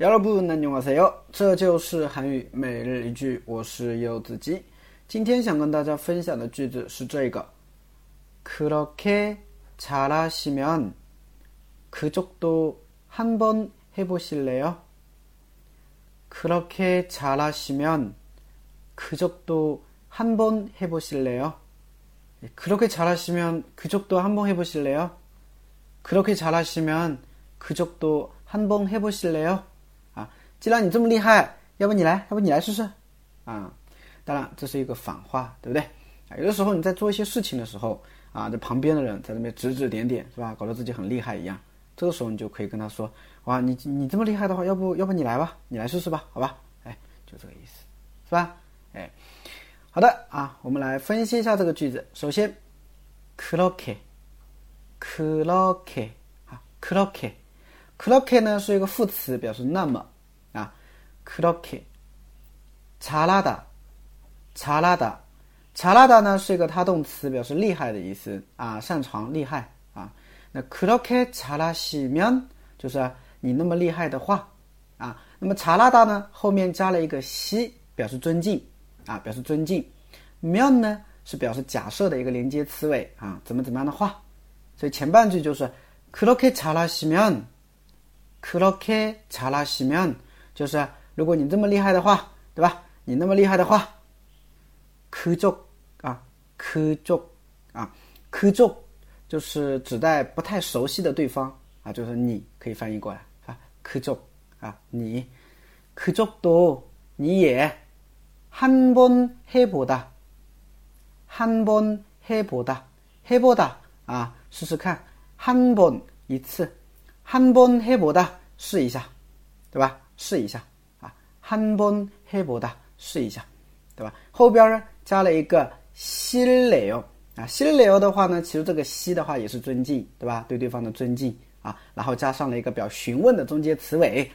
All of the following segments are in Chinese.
여러분안녕하세요，这就是韩语每日一句，我是柚子鸡。今天想跟大家分享的句子是这个：그렇게잘하시면그쪽도한번해보실래요그렇게잘하시면그쪽도한번해보실래요그렇게잘하시면그쪽도한번해보실래요그렇게잘하시면그쪽도한번해보실래요啊， 既然你这么厉害，要不你来，要不你来试试，啊，当然这是一个反话，对不对？啊，有的时候你在做一些事情的时候啊，这旁边的人在那边指指点点，是吧？搞得自己很厉害一样。这个时候你就可以跟他说：“哇，你你这么厉害的话，要不要不你来吧，你来试试吧，好吧？”哎，就这个意思，是吧？哎，好的啊，我们来分析一下这个句子。首先，clocky，clocky 啊，clocky，clocky 呢是一个副词，表示那么。그렇게잘하 다， 잘하 다， 잘하다呢是一个他动词，表示厉害的意思啊，擅长、厉害啊。那그렇게잘하시면就是你那么厉害的话啊。那么잘하다呢后面加了一个시表示尊敬啊，表示尊敬。면呢是表示假设的一个连接词尾啊，怎么怎么样的话。所以前半句就是그렇게잘하시 면。 그렇게잘하시 면， 就是 如果你这么厉害的话，对吧？你那么厉害的话，그쪽啊，그쪽啊，그쪽就是指代不太熟悉的对方啊，就是你可以翻译过来啊，그쪽啊，你그쪽도你也한번해보 다， 한번해보 다， 해보다啊，试试看，한번一次。한번해보 다， 试一下，对吧？试一下啊， 한번해보 다， 试一下，对吧？后边加了一个실례요啊，실례요的话呢，其实这个시的话也是尊敬，对吧？对对方的尊敬啊，然后加上了一个表询问的中间词尾，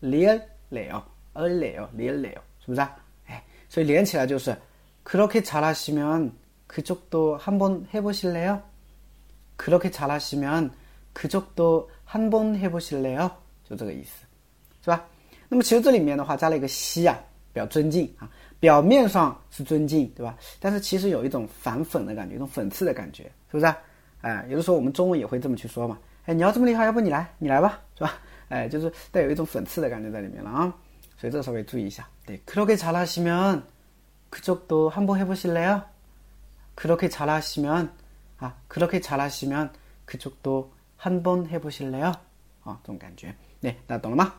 리 래 요， 얼래 요， 리 래 요， 是不是？哎，所以连起来就是그렇게잘하시면그쪽도한번해보실래요그렇게잘하시면그쪽도 한번해보실래요就这个意思，是吧？ 那么其实这里面的话加了一个시啊，表尊敬啊，表面上是尊敬，对吧？但是其实有一种反讽的感觉，一种讽刺的感觉，是不是？哎，有的时候我们中文也会这么去说嘛。哎，你要这么厉害，要不你来，你来吧，是吧？哎，就是带有一种讽刺的感觉在里面了啊。所以这个稍微注意一下。对，그렇게잘하시면그쪽도한번해보실래요그렇게잘하시면啊，그렇게잘하시면그쪽도 한번 해보실래요? 어, 这种感觉，那那懂了吗？